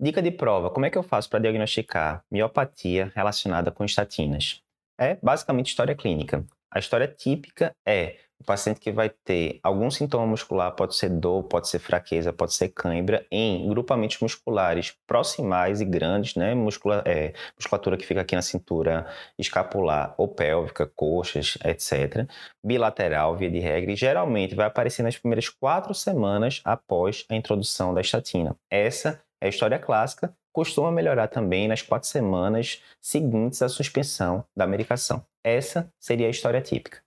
Dica de prova: como é que eu faço para diagnosticar miopatia relacionada com estatinas? É basicamente história clínica. A história típica é o paciente que vai ter algum sintoma muscular, pode ser dor, pode ser fraqueza, pode ser cãibra, em grupamentos musculares proximais e grandes, né? Muscula, é, musculatura que fica aqui na cintura escapular ou pélvica, coxas, etc. Bilateral, via de regra, e geralmente vai aparecer nas primeiras quatro semanas após a introdução da estatina. Essa a história clássica, costuma melhorar também nas quatro semanas seguintes à suspensão da medicação. Essa seria a história típica.